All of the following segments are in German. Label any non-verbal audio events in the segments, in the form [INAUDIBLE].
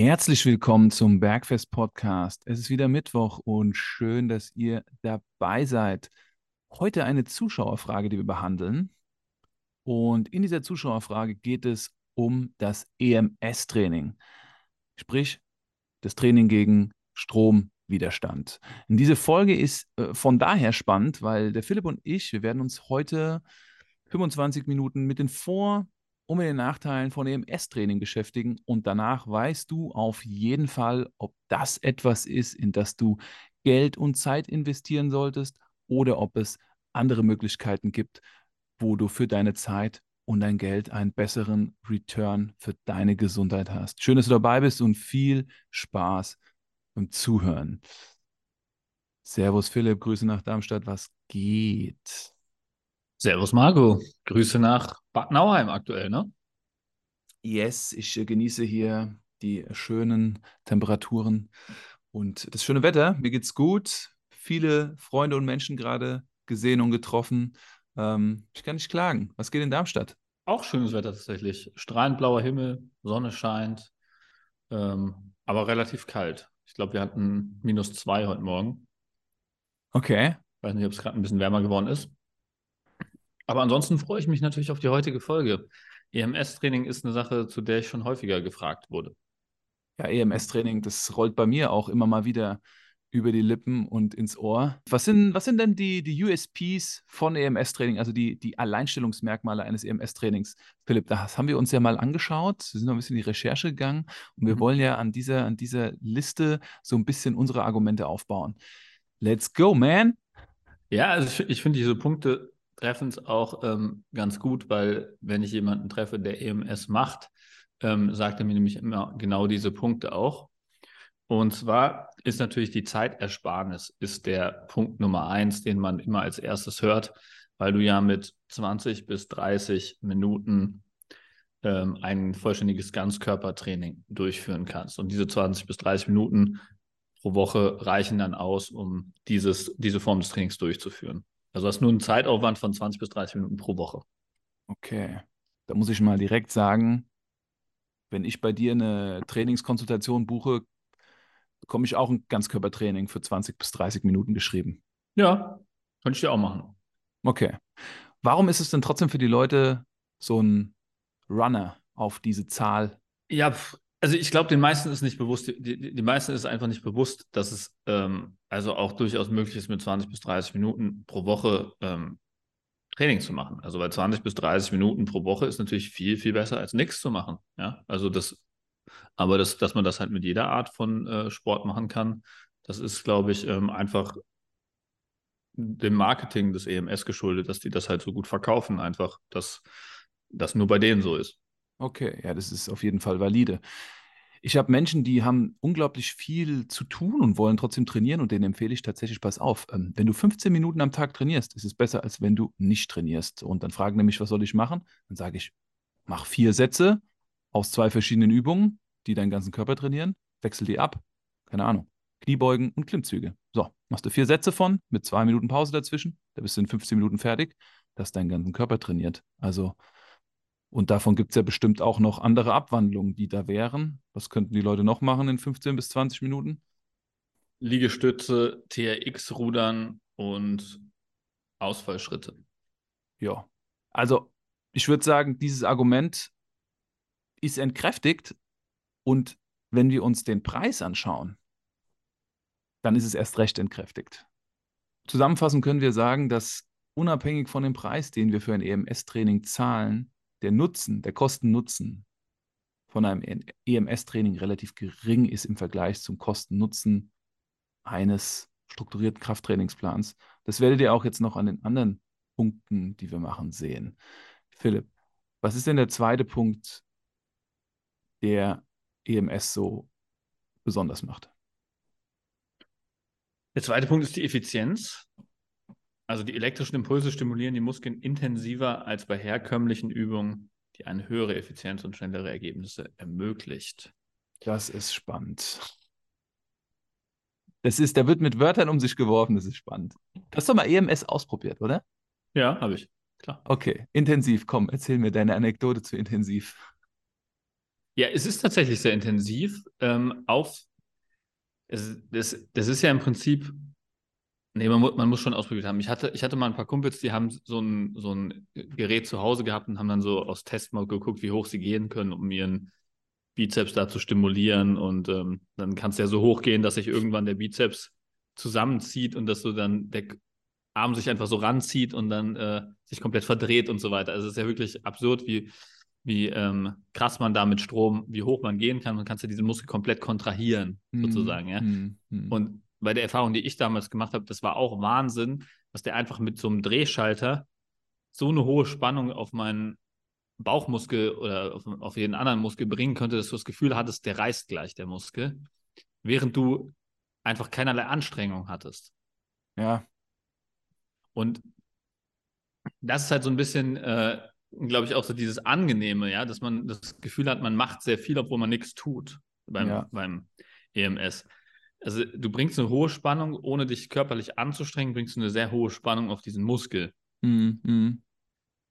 Herzlich willkommen zum Bergfest Podcast. Es ist wieder Mittwoch und schön, dass ihr dabei seid. Heute eine Zuschauerfrage, die wir behandeln. Und in dieser Zuschauerfrage geht es um das EMS-Training, sprich das Training gegen Stromwiderstand. Und diese Folge ist äh, von daher spannend, weil der Philipp und ich, wir werden uns heute 25 Minuten mit den Vor- und mit den Nachteilen von EMS-Training beschäftigen. Und danach weißt du auf jeden Fall, ob das etwas ist, in das du Geld und Zeit investieren solltest oder ob es andere Möglichkeiten gibt, wo du für deine Zeit und dein Geld einen besseren Return für deine Gesundheit hast. Schön, dass du dabei bist und viel Spaß beim Zuhören. Servus Philipp, Grüße nach Darmstadt, was geht? Servus Marco, Grüße nach Bad Nauheim aktuell, ne? Yes, ich äh, genieße hier die schönen Temperaturen und das schöne Wetter. Mir geht's gut. Viele Freunde und Menschen gerade gesehen und getroffen. Ähm, ich kann nicht klagen. Was geht in Darmstadt? Auch schönes Wetter tatsächlich. Strahlend blauer Himmel, Sonne scheint, ähm, aber relativ kalt. Ich glaube, wir hatten minus zwei heute Morgen. Okay. Weiß nicht, ob es gerade ein bisschen wärmer geworden ist. Aber ansonsten freue ich mich natürlich auf die heutige Folge. EMS-Training ist eine Sache, zu der ich schon häufiger gefragt wurde. Ja, EMS-Training, das rollt bei mir auch immer mal wieder über die Lippen und ins Ohr. Was sind, was sind denn die, die USPs von EMS-Training, also die, die Alleinstellungsmerkmale eines EMS-Trainings? Philipp, das haben wir uns ja mal angeschaut. Wir sind noch ein bisschen in die Recherche gegangen und wir mhm. wollen ja an dieser, an dieser Liste so ein bisschen unsere Argumente aufbauen. Let's go, man! Ja, also ich, ich finde diese Punkte treffen es auch ähm, ganz gut, weil wenn ich jemanden treffe, der EMS macht, ähm, sagt er mir nämlich immer genau diese Punkte auch. Und zwar ist natürlich die Zeitersparnis ist der Punkt Nummer eins, den man immer als erstes hört, weil du ja mit 20 bis 30 Minuten ähm, ein vollständiges Ganzkörpertraining durchführen kannst. Und diese 20 bis 30 Minuten pro Woche reichen dann aus, um dieses, diese Form des Trainings durchzuführen. Also hast nur einen Zeitaufwand von 20 bis 30 Minuten pro Woche. Okay. Da muss ich mal direkt sagen, wenn ich bei dir eine Trainingskonsultation buche, bekomme ich auch ein Ganzkörpertraining für 20 bis 30 Minuten geschrieben. Ja, könnte ich dir auch machen. Okay. Warum ist es denn trotzdem für die Leute so ein Runner auf diese Zahl? Ja, also ich glaube, den meisten ist nicht bewusst, die, die, die meisten ist einfach nicht bewusst, dass es ähm, also auch durchaus möglich ist, mit 20 bis 30 Minuten pro Woche ähm, Training zu machen. Also bei 20 bis 30 Minuten pro Woche ist natürlich viel, viel besser als nichts zu machen. Ja, also das, aber das, dass man das halt mit jeder Art von äh, Sport machen kann, das ist, glaube ich, ähm, einfach dem Marketing des EMS geschuldet, dass die das halt so gut verkaufen, einfach, dass das nur bei denen so ist. Okay, ja, das ist auf jeden Fall valide. Ich habe Menschen, die haben unglaublich viel zu tun und wollen trotzdem trainieren und denen empfehle ich tatsächlich, pass auf, ähm, wenn du 15 Minuten am Tag trainierst, ist es besser, als wenn du nicht trainierst. Und dann fragen nämlich, was soll ich machen? Dann sage ich, mach vier Sätze aus zwei verschiedenen Übungen, die deinen ganzen Körper trainieren, wechsel die ab, keine Ahnung, Kniebeugen und Klimmzüge. So, machst du vier Sätze von, mit zwei Minuten Pause dazwischen, da bist du in 15 Minuten fertig, dass deinen ganzen Körper trainiert. Also und davon gibt es ja bestimmt auch noch andere Abwandlungen, die da wären. Was könnten die Leute noch machen in 15 bis 20 Minuten? Liegestütze, TRX-Rudern und Ausfallschritte. Ja, also ich würde sagen, dieses Argument ist entkräftigt und wenn wir uns den Preis anschauen, dann ist es erst recht entkräftigt. Zusammenfassend können wir sagen, dass unabhängig von dem Preis, den wir für ein EMS-Training zahlen, der Nutzen, der Kosten-Nutzen von einem EMS-Training relativ gering ist im Vergleich zum Kosten-Nutzen eines strukturierten Krafttrainingsplans. Das werdet ihr auch jetzt noch an den anderen Punkten, die wir machen, sehen. Philipp, was ist denn der zweite Punkt, der EMS so besonders macht? Der zweite Punkt ist die Effizienz. Also die elektrischen Impulse stimulieren die Muskeln intensiver als bei herkömmlichen Übungen, die eine höhere Effizienz und schnellere Ergebnisse ermöglicht. Das ist spannend. Das ist, da wird mit Wörtern um sich geworfen, das ist spannend. Du hast doch mal EMS ausprobiert, oder? Ja, habe ich. Klar. Okay, intensiv. Komm, erzähl mir deine Anekdote zu intensiv. Ja, es ist tatsächlich sehr intensiv. Ähm, auf, es, das, das ist ja im Prinzip, nee, man, man muss schon ausprobiert haben. Ich hatte, ich hatte mal ein paar Kumpels, die haben so ein, so ein Gerät zu Hause gehabt und haben dann so aus Test mal geguckt, wie hoch sie gehen können, um ihren Bizeps da zu stimulieren. Und ähm, dann kann es ja so hoch gehen, dass sich irgendwann der Bizeps zusammenzieht und dass so dann der Arm sich einfach so ranzieht und dann äh, sich komplett verdreht und so weiter. Also es ist ja wirklich absurd, wie, wie ähm, krass man da mit Strom, wie hoch man gehen kann. Man kann ja diesen Muskel komplett kontrahieren, mm, sozusagen, ja. Mm, mm. Und bei der Erfahrung, die ich damals gemacht habe, das war auch Wahnsinn, dass der einfach mit so einem Drehschalter so eine hohe Spannung auf meinen Bauchmuskel oder auf, auf jeden anderen Muskel bringen könnte, dass du das Gefühl hattest, der reißt gleich, der Muskel, während du einfach keinerlei Anstrengung hattest. Ja. Und das ist halt so ein bisschen, äh, glaube ich, auch so dieses Angenehme, ja, dass man das Gefühl hat, man macht sehr viel, obwohl man nichts tut beim, ja. beim EMS. Also du bringst eine hohe Spannung, ohne dich körperlich anzustrengen, bringst du eine sehr hohe Spannung auf diesen Muskel. Mhm.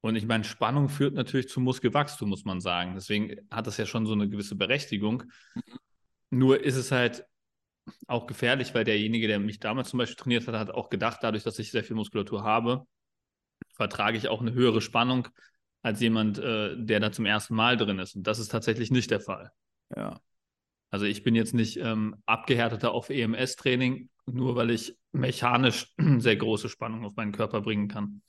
Und ich meine, Spannung führt natürlich zu Muskelwachstum, muss man sagen. Deswegen hat das ja schon so eine gewisse Berechtigung. Mhm. Nur ist es halt auch gefährlich, weil derjenige, der mich damals zum Beispiel trainiert hat, hat auch gedacht, dadurch, dass ich sehr viel Muskulatur habe, vertrage ich auch eine höhere Spannung als jemand, äh, der da zum ersten Mal drin ist. Und das ist tatsächlich nicht der Fall. Ja. Also ich bin jetzt nicht ähm, abgehärteter auf EMS-Training, nur weil ich mechanisch [CLEARS THROAT] sehr große Spannung auf meinen Körper bringen kann.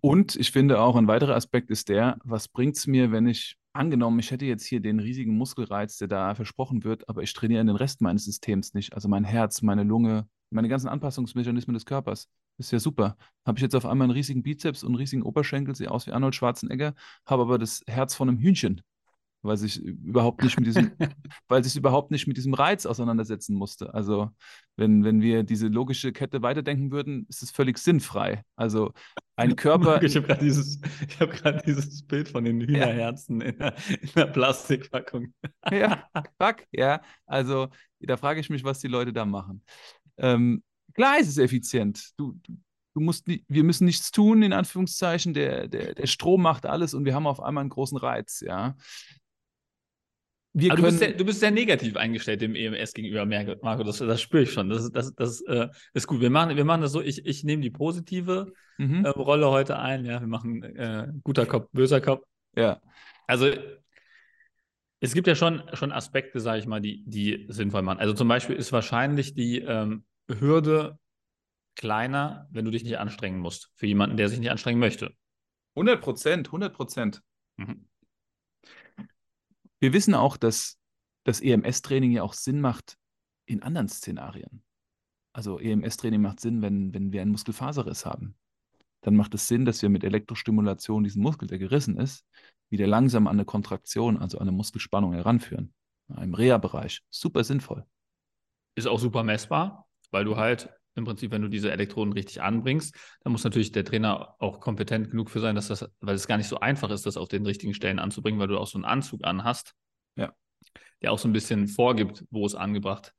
Und ich finde auch ein weiterer Aspekt ist der, was bringt es mir, wenn ich angenommen, ich hätte jetzt hier den riesigen Muskelreiz, der da versprochen wird, aber ich trainiere den Rest meines Systems nicht, also mein Herz, meine Lunge, meine ganzen Anpassungsmechanismen des Körpers. Ist ja super. Habe ich jetzt auf einmal einen riesigen Bizeps und einen riesigen Oberschenkel, sehe aus wie Arnold Schwarzenegger, habe aber das Herz von einem Hühnchen weil sich überhaupt nicht mit diesem, [LAUGHS] weil sich überhaupt nicht mit diesem Reiz auseinandersetzen musste. Also wenn, wenn wir diese logische Kette weiterdenken würden, ist es völlig sinnfrei. Also ein Körper. [LAUGHS] Ich habe gerade dieses, hab dieses Bild von den Hühnerherzen ja. in, der, in der Plastikpackung. Ja, [LAUGHS] fuck, ja. Also da frage ich mich, was die Leute da machen. Ähm, klar ist es effizient. Du, du musst, wir müssen nichts tun, in Anführungszeichen. Der, der, der Strom macht alles und wir haben auf einmal einen großen Reiz, ja. Wir können, du, bist sehr, du, bist sehr, negativ eingestellt dem EMS gegenüber, Marco. Das, das spüre ich schon. Das, das, das äh, ist gut. Wir machen, wir machen das so, ich, ich nehme die positive mhm. äh, Rolle heute ein. Ja, wir machen äh, guter Kopf, böser Kopf. Ja. Also es gibt ja schon, schon Aspekte, sage ich mal, die, die sinnvoll machen. Also zum Beispiel ist wahrscheinlich die ähm, Hürde kleiner, wenn du dich nicht anstrengen musst. Für jemanden, der sich nicht anstrengen möchte. 100 Prozent, 100 Prozent. Mhm. Wir wissen auch, dass das EMS-Training ja auch Sinn macht in anderen Szenarien. Also EMS-Training macht Sinn, wenn, wenn wir einen Muskelfaserriss haben. Dann macht es Sinn, dass wir mit Elektrostimulation diesen Muskel, der gerissen ist, wieder langsam an eine Kontraktion, also an eine Muskelspannung heranführen. Im Reha-Bereich. Super sinnvoll. Ist auch super messbar, weil du halt im Prinzip, wenn du diese Elektroden richtig anbringst, dann muss natürlich der Trainer auch kompetent genug für sein, dass das, weil es gar nicht so einfach ist, das auf den richtigen Stellen anzubringen, weil du auch so einen Anzug anhast, ja. der auch so ein bisschen vorgibt, wo es angebracht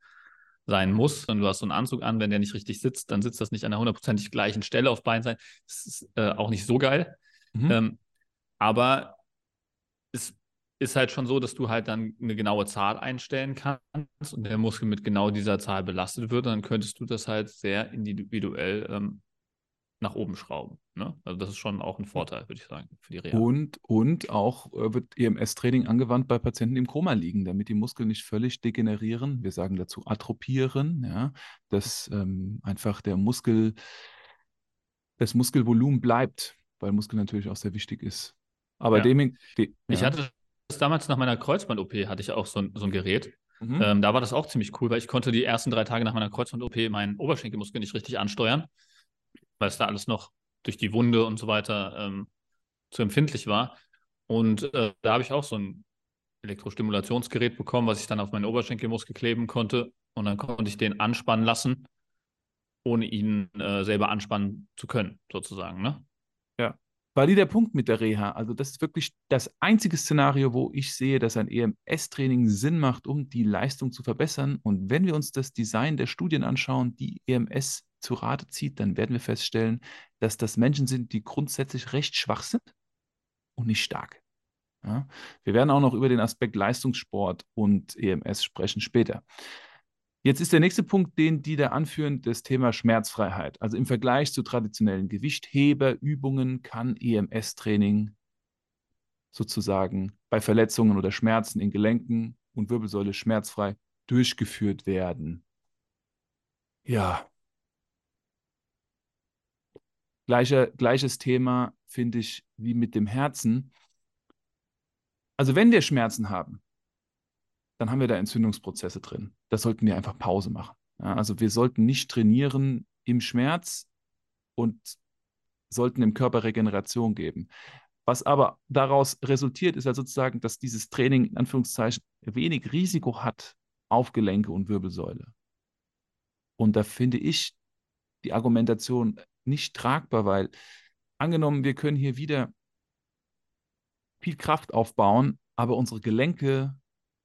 sein muss. Und du hast so einen Anzug an, wenn der nicht richtig sitzt, dann sitzt das nicht an der hundertprozentig gleichen Stelle auf Bein sein. Das ist äh, auch nicht so geil. Mhm. Ähm, aber ist halt schon so, dass du halt dann eine genaue Zahl einstellen kannst und der Muskel mit genau dieser Zahl belastet wird. dann könntest du das halt sehr individuell ähm, nach oben schrauben. Ne? Also das ist schon auch ein Vorteil, würde ich sagen, für die Reha. Und, und auch äh, wird EMS-Training angewandt bei Patienten, die im Koma liegen, damit die Muskeln nicht völlig degenerieren. Wir sagen dazu atropieren, ja, dass ähm, einfach der Muskel, das Muskelvolumen bleibt, weil Muskel natürlich auch sehr wichtig ist. Aber ja. dem, de, ja. ich hatte damals nach meiner Kreuzband-OP hatte ich auch so ein, so ein Gerät. Mhm. Ähm, da war das auch ziemlich cool, weil ich konnte die ersten drei Tage nach meiner Kreuzband-OP meinen Oberschenkelmuskel nicht richtig ansteuern, weil es da alles noch durch die Wunde und so weiter ähm, zu empfindlich war. Und äh, da habe ich auch so ein Elektrostimulationsgerät bekommen, was ich dann auf meinen Oberschenkelmuskel kleben konnte. Und dann konnte ich den anspannen lassen, ohne ihn äh, selber anspannen zu können, sozusagen. Ne? War die der Punkt mit der Reha. Also das ist wirklich das einzige Szenario, wo ich sehe, dass ein EMS-Training Sinn macht, um die Leistung zu verbessern. Und wenn wir uns das Design der Studien anschauen, die EMS zu Rate zieht, dann werden wir feststellen, dass das Menschen sind, die grundsätzlich recht schwach sind und nicht stark. Ja? Wir werden auch noch über den Aspekt Leistungssport und EMS sprechen später. Jetzt ist der nächste Punkt, den die da anführen, das Thema Schmerzfreiheit. Also im Vergleich zu traditionellen Gewichtheberübungen kann EMS-Training sozusagen bei Verletzungen oder Schmerzen in Gelenken und Wirbelsäule schmerzfrei durchgeführt werden. Ja. Gleicher, gleiches Thema finde ich wie mit dem Herzen. Also wenn wir Schmerzen haben, dann haben wir da Entzündungsprozesse drin. Da sollten wir einfach Pause machen. Ja, also wir sollten nicht trainieren im Schmerz und sollten dem Körper Regeneration geben. Was aber daraus resultiert, ist ja sozusagen, dass dieses Training in Anführungszeichen wenig Risiko hat auf Gelenke und Wirbelsäule. Und da finde ich die Argumentation nicht tragbar, weil angenommen, wir können hier wieder viel Kraft aufbauen, aber unsere Gelenke,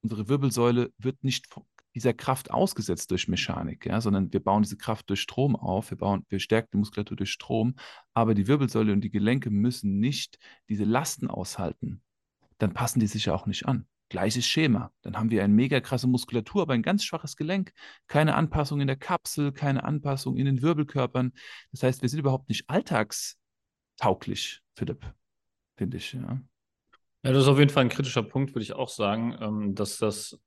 unsere Wirbelsäule wird nicht dieser Kraft ausgesetzt durch Mechanik, ja, sondern wir bauen diese Kraft durch Strom auf, wir, bauen, wir stärken die Muskulatur durch Strom, aber die Wirbelsäule und die Gelenke müssen nicht diese Lasten aushalten. Dann passen die sich ja auch nicht an. Gleiches Schema. Dann haben wir eine mega krasse Muskulatur, aber ein ganz schwaches Gelenk. Keine Anpassung in der Kapsel, keine Anpassung in den Wirbelkörpern. Das heißt, wir sind überhaupt nicht alltagstauglich, Philipp, finde ich. Ja. Ja, das ist auf jeden Fall ein kritischer Punkt, würde ich auch sagen, ähm, dass das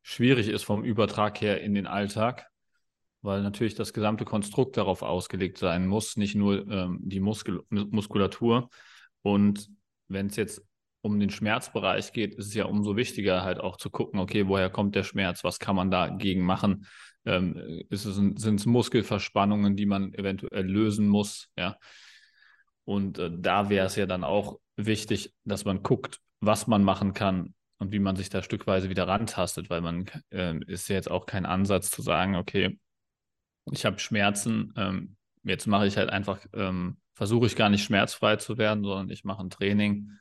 schwierig ist vom Übertrag her in den Alltag, weil natürlich das gesamte Konstrukt darauf ausgelegt sein muss, nicht nur ähm, die Muskel Muskulatur. Und wenn es jetzt um den Schmerzbereich geht, ist es ja umso wichtiger, halt auch zu gucken, okay, woher kommt der Schmerz, was kann man dagegen machen? Ähm, sind es Muskelverspannungen, die man eventuell lösen muss, ja? Und äh, da wäre es ja dann auch wichtig, dass man guckt, was man machen kann und wie man sich da stückweise wieder rantastet, weil man äh, ist ja jetzt auch kein Ansatz zu sagen, okay, ich habe Schmerzen, ähm, jetzt mache ich halt einfach, ähm, versuche ich gar nicht schmerzfrei zu werden, sondern ich mache ein Training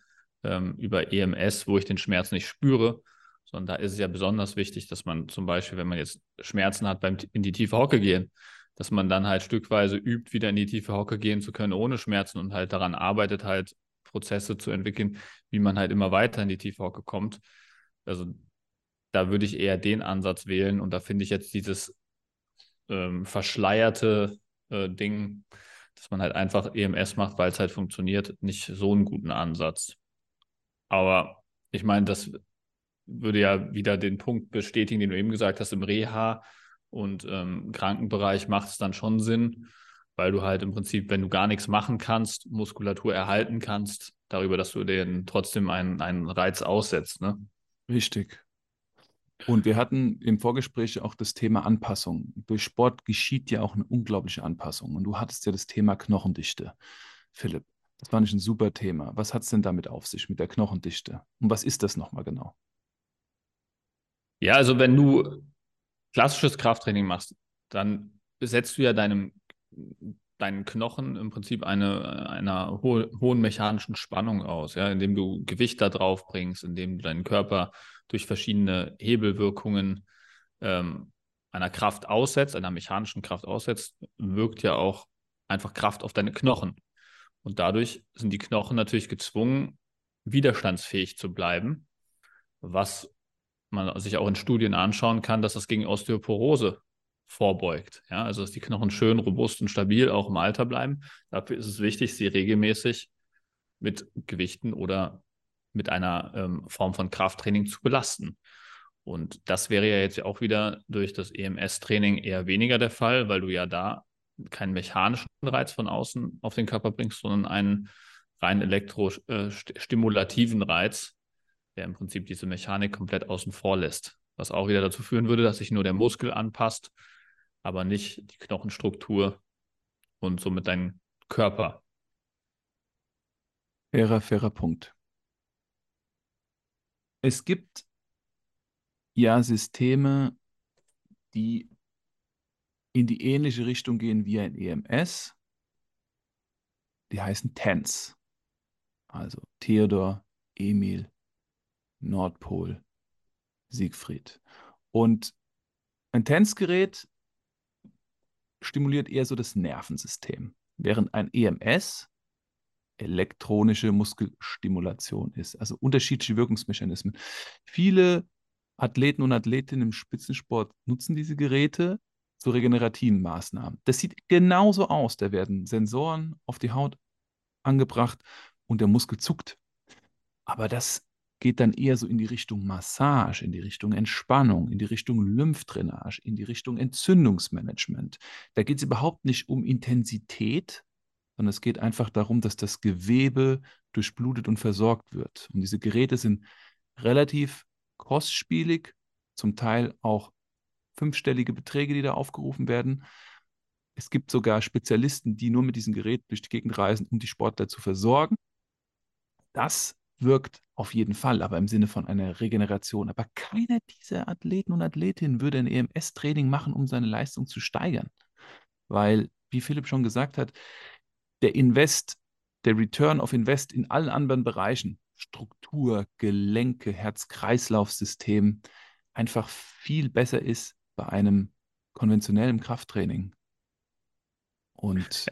ähm, über EMS, wo ich den Schmerz nicht spüre, sondern da ist es ja besonders wichtig, dass man zum Beispiel, wenn man jetzt Schmerzen hat beim in die tiefe Hocke gehen, dass man dann halt stückweise übt, wieder in die tiefe Hocke gehen zu können ohne Schmerzen und halt daran arbeitet, halt Prozesse zu entwickeln, wie man halt immer weiter in die tiefe Hocke kommt. Also da würde ich eher den Ansatz wählen und da finde ich jetzt dieses ähm, verschleierte äh, Ding, dass man halt einfach EMS macht, weil es halt funktioniert, nicht so einen guten Ansatz. Aber ich meine, das würde ja wieder den Punkt bestätigen, den du eben gesagt hast, im Reha und ähm, Krankenbereich macht es dann schon Sinn, weil du halt im Prinzip, wenn du gar nichts machen kannst, Muskulatur erhalten kannst, darüber, dass du den trotzdem einen, einen Reiz aussetzt. Ne? Richtig. Und wir hatten im Vorgespräch auch das Thema Anpassung. Durch Sport geschieht ja auch eine unglaubliche Anpassung. Und du hattest ja das Thema Knochendichte, Philipp. Das fand ich ein super Thema. Was hat es denn damit auf sich, mit der Knochendichte? Und was ist das nochmal genau? Ja, also wenn du klassisches Krafttraining machst, dann setzt du ja deinem, deinen Knochen im Prinzip eine, einer ho hohen mechanischen Spannung aus, ja, indem du Gewicht da drauf bringst, indem du deinen Körper durch verschiedene Hebelwirkungen ähm, einer Kraft aussetzt, einer mechanischen Kraft aussetzt, wirkt ja auch einfach Kraft auf deine Knochen. Und dadurch sind die Knochen natürlich gezwungen, widerstandsfähig zu bleiben, was man sich auch in Studien anschauen kann, dass das gegen Osteoporose vorbeugt. Ja, also dass die Knochen schön robust und stabil auch im Alter bleiben. Dafür ist es wichtig, sie regelmäßig mit Gewichten oder mit einer ähm, Form von Krafttraining zu belasten. Und das wäre ja jetzt auch wieder durch das EMS-Training eher weniger der Fall, weil du ja da keinen mechanischen Reiz von außen auf den Körper bringst, sondern einen rein elektrostimulativen äh, Reiz, der im Prinzip diese Mechanik komplett außen vor lässt. Was auch wieder dazu führen würde, dass sich nur der Muskel anpasst, aber nicht die Knochenstruktur und somit dein Körper. Fairer, fairer Punkt. Es gibt ja Systeme, die in die ähnliche Richtung gehen wie ein EMS. Die heißen TENS. Also Theodor, Emil, Nordpol, Siegfried. Und ein TENS-Gerät stimuliert eher so das Nervensystem, während ein EMS elektronische Muskelstimulation ist, also unterschiedliche Wirkungsmechanismen. Viele Athleten und Athletinnen im Spitzensport nutzen diese Geräte zu regenerativen Maßnahmen. Das sieht genauso aus. Da werden Sensoren auf die Haut angebracht und der Muskel zuckt. Aber das geht dann eher so in die Richtung Massage, in die Richtung Entspannung, in die Richtung Lymphdrainage, in die Richtung Entzündungsmanagement. Da geht es überhaupt nicht um Intensität, sondern es geht einfach darum, dass das Gewebe durchblutet und versorgt wird. Und diese Geräte sind relativ kostspielig, zum Teil auch fünfstellige Beträge, die da aufgerufen werden. Es gibt sogar Spezialisten, die nur mit diesem Gerät durch die Gegend reisen, um die Sportler zu versorgen. Das wirkt auf jeden Fall, aber im Sinne von einer Regeneration. Aber keiner dieser Athleten und Athletinnen würde ein EMS-Training machen, um seine Leistung zu steigern. Weil, wie Philipp schon gesagt hat, der Invest, der Return of Invest in allen anderen Bereichen, Struktur, Gelenke, Herz-Kreislauf-System, einfach viel besser ist bei einem konventionellen Krafttraining. Und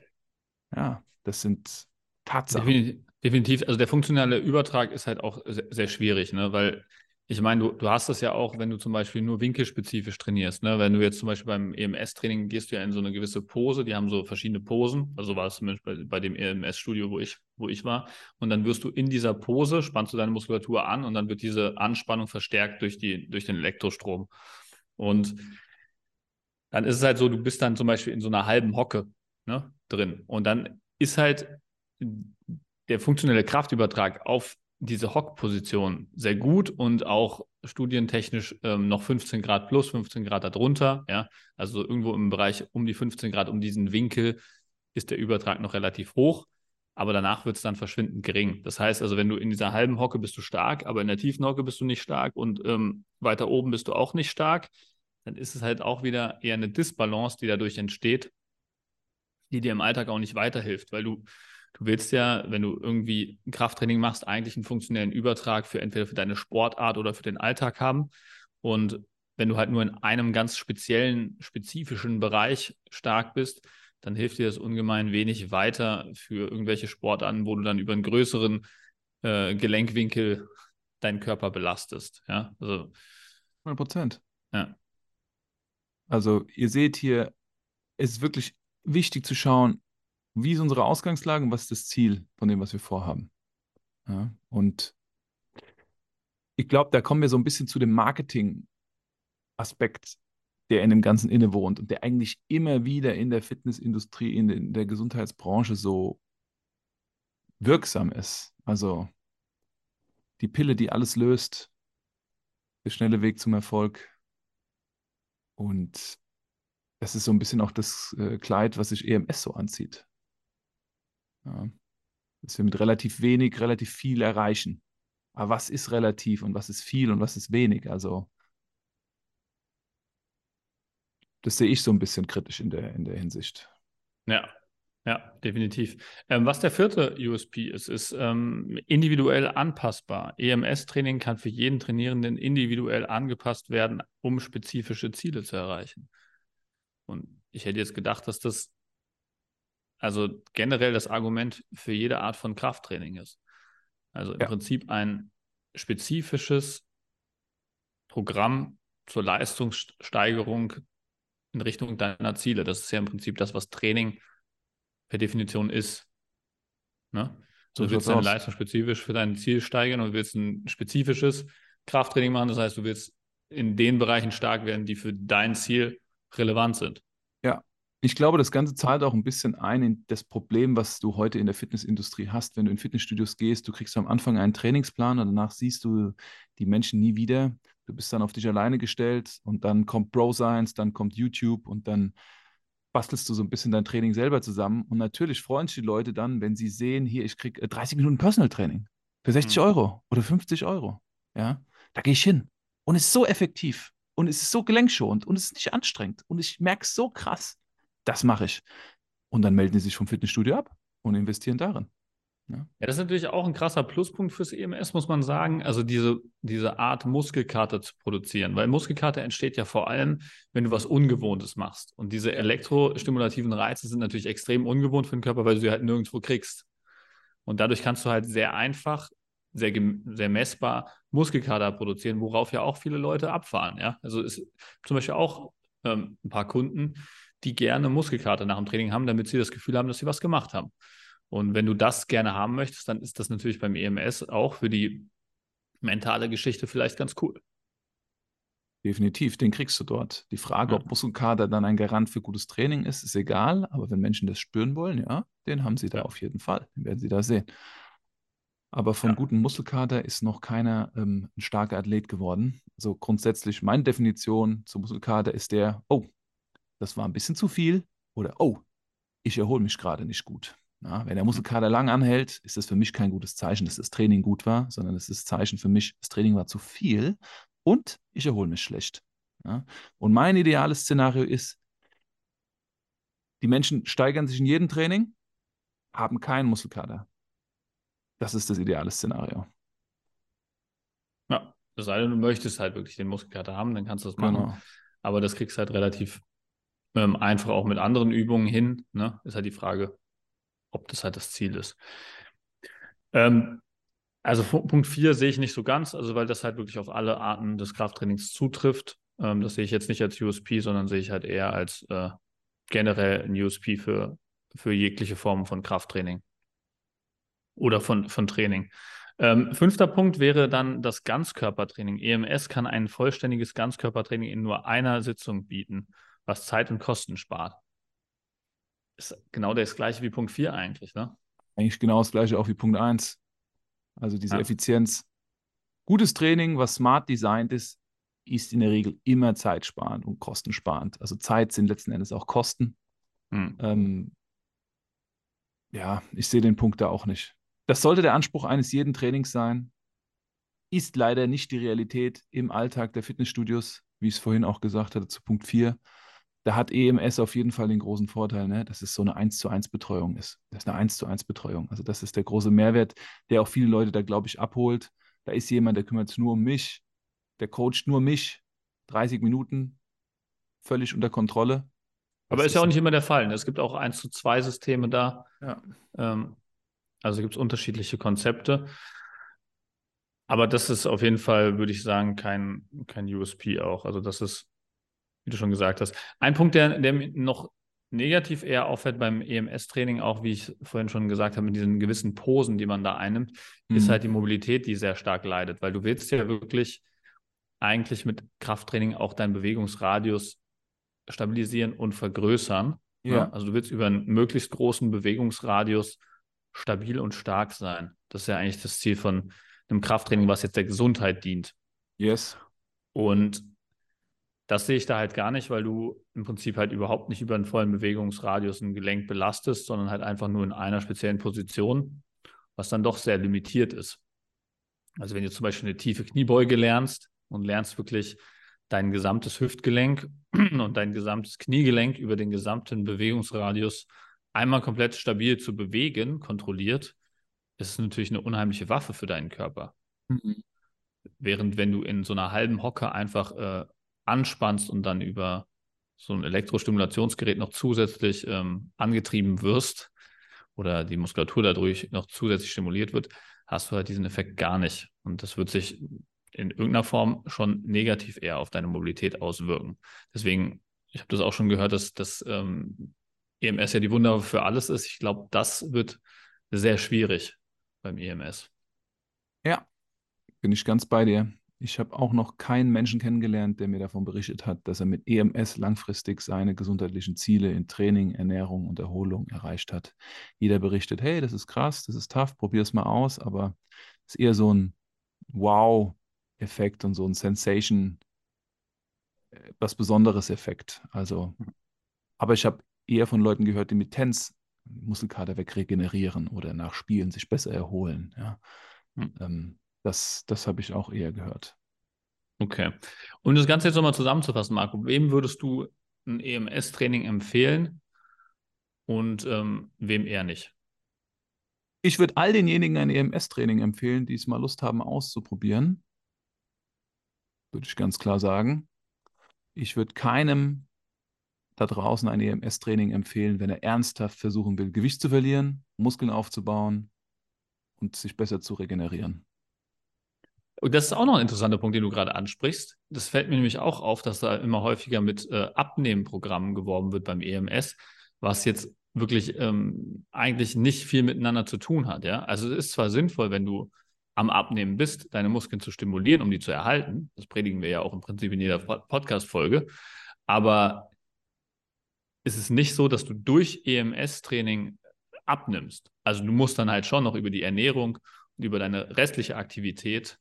ja, das sind Tatsachen. Definitiv, also der funktionale Übertrag ist halt auch sehr, sehr schwierig, ne? weil ich meine, du, du hast das ja auch, wenn du zum Beispiel nur winkelspezifisch trainierst. Ne? Wenn du jetzt zum Beispiel beim EMS-Training gehst du ja in so eine gewisse Pose, die haben so verschiedene Posen. Also war es zumindest bei, bei dem EMS-Studio, wo ich, wo ich war. Und dann wirst du in dieser Pose, spannst du deine Muskulatur an und dann wird diese Anspannung verstärkt durch, die, durch den Elektrostrom. Und dann ist es halt so, du bist dann zum Beispiel in so einer halben Hocke ne, drin. Und dann ist halt der funktionelle Kraftübertrag auf diese Hock-Position sehr gut und auch studientechnisch ähm, noch 15 Grad plus, 15 Grad darunter. Ja? Also irgendwo im Bereich um die 15 Grad, um diesen Winkel ist der Übertrag noch relativ hoch, aber danach wird es dann verschwindend gering. Das heißt also, wenn du in dieser halben Hocke bist du stark, aber in der tiefen Hocke bist du nicht stark und ähm, weiter oben bist du auch nicht stark, dann ist es halt auch wieder eher eine Disbalance, die dadurch entsteht, die dir im Alltag auch nicht weiterhilft, weil du Du willst ja, wenn du irgendwie Krafttraining machst, eigentlich einen funktionellen Übertrag für entweder für deine Sportart oder für den Alltag haben. Und wenn du halt nur in einem ganz speziellen, spezifischen Bereich stark bist, dann hilft dir das ungemein wenig weiter für irgendwelche Sportarten, wo du dann über einen größeren äh, Gelenkwinkel deinen Körper belastest. Ja, also 100 Prozent. Ja. Also ihr seht hier, es ist wirklich wichtig zu schauen, wie ist unsere Ausgangslage und was ist das Ziel von dem, was wir vorhaben. Ja, und ich glaube, da kommen wir so ein bisschen zu dem Marketing-Aspekt, der in dem Ganzen innewohnt und der eigentlich immer wieder in der Fitnessindustrie, in, in der Gesundheitsbranche so wirksam ist. Also die Pille, die alles löst, der schnelle Weg zum Erfolg. Und das ist so ein bisschen auch das äh, Kleid, was sich EMS so anzieht. Ja. Dass wir mit relativ wenig relativ viel erreichen. Aber was ist relativ und was ist viel und was ist wenig? Also, das sehe ich so ein bisschen kritisch in der, in der Hinsicht. Ja, ja, definitiv. Ähm, was der vierte USP ist, ist ähm, individuell anpassbar. EMS-Training kann für jeden Trainierenden individuell angepasst werden, um spezifische Ziele zu erreichen. Und ich hätte jetzt gedacht, dass das also generell das Argument für jede Art von Krafttraining ist. Also im ja. Prinzip ein spezifisches Programm zur Leistungssteigerung in Richtung deiner Ziele. Das ist ja im Prinzip das, was Training per Definition ist. Ne? So du willst deine Leistung spezifisch für dein Ziel steigern und willst ein spezifisches Krafttraining machen. Das heißt, du willst in den Bereichen stark werden, die für dein Ziel relevant sind. Ja, ich glaube, das Ganze zahlt auch ein bisschen ein in das Problem, was du heute in der Fitnessindustrie hast. Wenn du in Fitnessstudios gehst, du kriegst am Anfang einen Trainingsplan und danach siehst du die Menschen nie wieder. Du bist dann auf dich alleine gestellt und dann kommt Bro Science, dann kommt YouTube und dann bastelst du so ein bisschen dein Training selber zusammen. Und natürlich freuen sich die Leute dann, wenn sie sehen, hier, ich kriege 30 Minuten Personal Training für 60 mhm. Euro oder 50 Euro. Ja, da gehe ich hin. Und es ist so effektiv und es ist so gelenkschonend und es ist nicht anstrengend und ich merke es so krass das mache ich. Und dann melden die sich vom Fitnessstudio ab und investieren darin. Ja. ja. das ist natürlich auch ein krasser Pluspunkt fürs EMS, muss man sagen. Also diese, diese Art Muskelkater zu produzieren, weil Muskelkater entsteht ja vor allem, wenn du was Ungewohntes machst. Und diese elektrostimulativen Reize sind natürlich extrem ungewohnt für den Körper, weil du sie halt nirgendwo kriegst. Und dadurch kannst du halt sehr einfach, sehr, sehr messbar Muskelkater produzieren, worauf ja auch viele Leute abfahren. Ja? Also ist zum Beispiel auch ähm, ein paar Kunden, die gerne Muskelkater nach dem Training haben, damit sie das Gefühl haben, dass sie was gemacht haben. Und wenn du das gerne haben möchtest, dann ist das natürlich beim EMS auch für die mentale Geschichte vielleicht ganz cool. Definitiv, den kriegst du dort. Die Frage, ja. ob Muskelkater dann ein Garant für gutes Training ist, ist egal. Aber wenn Menschen das spüren wollen, ja, den haben sie da auf jeden Fall. Den werden sie da sehen. Aber vom ja. guten Muskelkater ist noch keiner ähm, ein starker Athlet geworden. Also grundsätzlich, meine Definition zum Muskelkater ist der, oh, das war ein bisschen zu viel oder oh, ich erhole mich gerade nicht gut. Ja, wenn der Muskelkater lang anhält, ist das für mich kein gutes Zeichen, dass das Training gut war, sondern es ist Zeichen für mich, das Training war zu viel und ich erhole mich schlecht. Ja? Und mein ideales Szenario ist, die Menschen steigern sich in jedem Training, haben keinen Muskelkater. Das ist das ideale Szenario. Ja, das sei denn, du möchtest halt wirklich den Muskelkater haben, dann kannst du das machen. Genau. Aber das kriegst du halt relativ ähm, einfach auch mit anderen Übungen hin. Ne? Ist halt die Frage, ob das halt das Ziel ist. Ähm, also Punkt 4 sehe ich nicht so ganz, also weil das halt wirklich auf alle Arten des Krafttrainings zutrifft. Ähm, das sehe ich jetzt nicht als USP, sondern sehe ich halt eher als äh, generell ein USP für, für jegliche Formen von Krafttraining oder von, von Training. Ähm, fünfter Punkt wäre dann das Ganzkörpertraining. EMS kann ein vollständiges Ganzkörpertraining in nur einer Sitzung bieten, was Zeit und Kosten spart. Ist genau das gleiche wie Punkt 4 eigentlich, ne? Eigentlich genau das gleiche auch wie Punkt 1. Also diese ja. Effizienz. Gutes Training, was smart designt ist, ist in der Regel immer zeitsparend und kostensparend. Also Zeit sind letzten Endes auch Kosten. Mhm. Ähm, ja, ich sehe den Punkt da auch nicht. Das sollte der Anspruch eines jeden Trainings sein. Ist leider nicht die Realität im Alltag der Fitnessstudios, wie ich es vorhin auch gesagt hatte, zu Punkt 4 da hat EMS auf jeden Fall den großen Vorteil, ne, dass es so eine 1 zu 1 Betreuung ist. Das ist eine 1 zu 1 Betreuung. Also das ist der große Mehrwert, der auch viele Leute da, glaube ich, abholt. Da ist jemand, der kümmert sich nur um mich, der coacht nur mich, 30 Minuten, völlig unter Kontrolle. Aber ist ja auch nicht immer der Fall. Ne? Es gibt auch 1 zu 2 Systeme da. Ja. Ähm, also gibt es unterschiedliche Konzepte. Aber das ist auf jeden Fall, würde ich sagen, kein, kein USP auch. Also das ist wie du schon gesagt hast. Ein Punkt, der, der mir noch negativ eher auffällt beim EMS-Training, auch wie ich vorhin schon gesagt habe, mit diesen gewissen Posen, die man da einnimmt, mhm. ist halt die Mobilität, die sehr stark leidet, weil du willst ja wirklich eigentlich mit Krafttraining auch deinen Bewegungsradius stabilisieren und vergrößern. Ja. ja. Also du willst über einen möglichst großen Bewegungsradius stabil und stark sein. Das ist ja eigentlich das Ziel von einem Krafttraining, was jetzt der Gesundheit dient. Yes. Und das sehe ich da halt gar nicht, weil du im Prinzip halt überhaupt nicht über einen vollen Bewegungsradius ein Gelenk belastest, sondern halt einfach nur in einer speziellen Position, was dann doch sehr limitiert ist. Also wenn du zum Beispiel eine tiefe Kniebeuge lernst und lernst wirklich dein gesamtes Hüftgelenk [CLEARS THROAT] und dein gesamtes Kniegelenk über den gesamten Bewegungsradius einmal komplett stabil zu bewegen, kontrolliert, ist es natürlich eine unheimliche Waffe für deinen Körper. Mhm. Während wenn du in so einer halben Hocke einfach äh, anspannst und dann über so ein Elektrostimulationsgerät noch zusätzlich ähm, angetrieben wirst oder die Muskulatur dadurch noch zusätzlich stimuliert wird, hast du halt diesen Effekt gar nicht. Und das wird sich in irgendeiner Form schon negativ eher auf deine Mobilität auswirken. Deswegen, ich habe das auch schon gehört, dass das ähm, EMS ja die Wunder für alles ist. Ich glaube, das wird sehr schwierig beim EMS. Ja, bin ich ganz bei dir. Ich habe auch noch keinen Menschen kennengelernt, der mir davon berichtet hat, dass er mit EMS langfristig seine gesundheitlichen Ziele in Training, Ernährung und Erholung erreicht hat. Jeder berichtet, hey, das ist krass, das ist tough, probier es mal aus, aber es ist eher so ein Wow-Effekt und so ein Sensation, äh, was Besonderes Effekt. Also, aber ich habe eher von Leuten gehört, die mit Tens Muskelkater wegregenerieren oder nach Spielen sich besser erholen. Ja. Hm. Ähm, das, das habe ich auch eher gehört. Okay. Um das Ganze jetzt nochmal zusammenzufassen, Marco, wem würdest du ein EMS-Training empfehlen und ähm, wem eher nicht? Ich würde all denjenigen ein EMS-Training empfehlen, die es mal Lust haben auszuprobieren. Würde ich ganz klar sagen. Ich würde keinem da draußen ein EMS-Training empfehlen, wenn er ernsthaft versuchen will, Gewicht zu verlieren, Muskeln aufzubauen, und sich besser zu regenerieren. Und das ist auch noch ein interessanter Punkt, den du gerade ansprichst. Das fällt mir nämlich auch auf, dass da immer häufiger mit äh, Abnehmprogrammen geworben wird beim EMS, was jetzt wirklich ähm, eigentlich nicht viel miteinander zu tun hat. Ja? Also es ist zwar sinnvoll, wenn du am Abnehmen bist, deine Muskeln zu stimulieren, um die zu erhalten. Das predigen wir ja auch im Prinzip in jeder Podcast-Folge. Aber es ist nicht so, dass du durch EMS-Training abnimmst. Also du musst dann halt schon noch über die Ernährung und über deine restliche Aktivität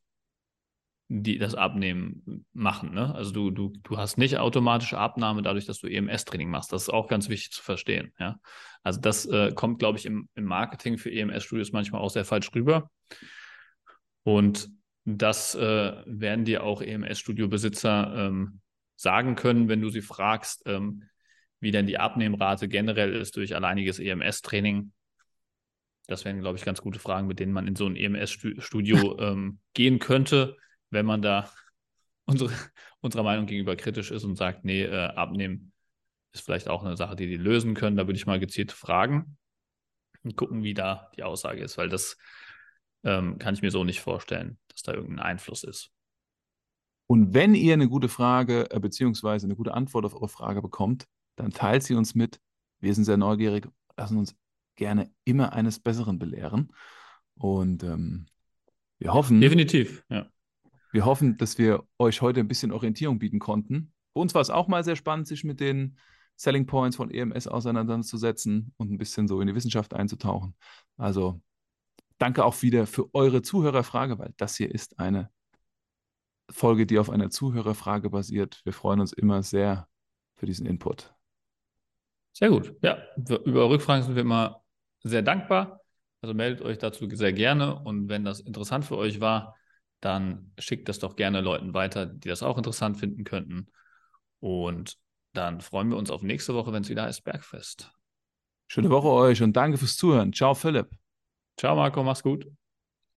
die das Abnehmen machen. Ne? Also du, du, du hast nicht automatische Abnahme dadurch, dass du EMS-Training machst. Das ist auch ganz wichtig zu verstehen. Ja? Also das äh, kommt, glaube ich, im, im Marketing für EMS-Studios manchmal auch sehr falsch rüber. Und das äh, werden dir auch EMS-Studio-Besitzer ähm, sagen können, wenn du sie fragst, ähm, wie denn die Abnehmrate generell ist durch alleiniges EMS-Training. Das wären, glaube ich, ganz gute Fragen, mit denen man in so ein EMS-Studio ähm, gehen könnte wenn man da [LAUGHS] unsere, unserer Meinung gegenüber kritisch ist und sagt, nee, äh, abnehmen ist vielleicht auch eine Sache, die die lösen können, da würde ich mal gezielt fragen und gucken, wie da die Aussage ist, weil das ähm, kann ich mir so nicht vorstellen, dass da irgendein Einfluss ist. Und wenn ihr eine gute Frage äh, beziehungsweise eine gute Antwort auf eure Frage bekommt, dann teilt sie uns mit. Wir sind sehr neugierig, lassen uns gerne immer eines Besseren belehren. Und ähm, wir hoffen. Definitiv, ja. Wir hoffen, dass wir euch heute ein bisschen Orientierung bieten konnten. Für uns war es auch mal sehr spannend, sich mit den Selling Points von EMS auseinanderzusetzen und ein bisschen so in die Wissenschaft einzutauchen. Also danke auch wieder für eure Zuhörerfrage, weil das hier ist eine Folge, die auf einer Zuhörerfrage basiert. Wir freuen uns immer sehr für diesen Input. Sehr gut. Ja, über Rückfragen sind wir immer sehr dankbar. Also meldet euch dazu sehr gerne und wenn das interessant für euch war, dann schickt das doch gerne Leuten weiter, die das auch interessant finden könnten. Und dann freuen wir uns auf nächste Woche, wenn es wieder heißt Bergfest. Schöne Woche euch und danke fürs Zuhören. Ciao, Philipp. Ciao, Marco. Mach's gut.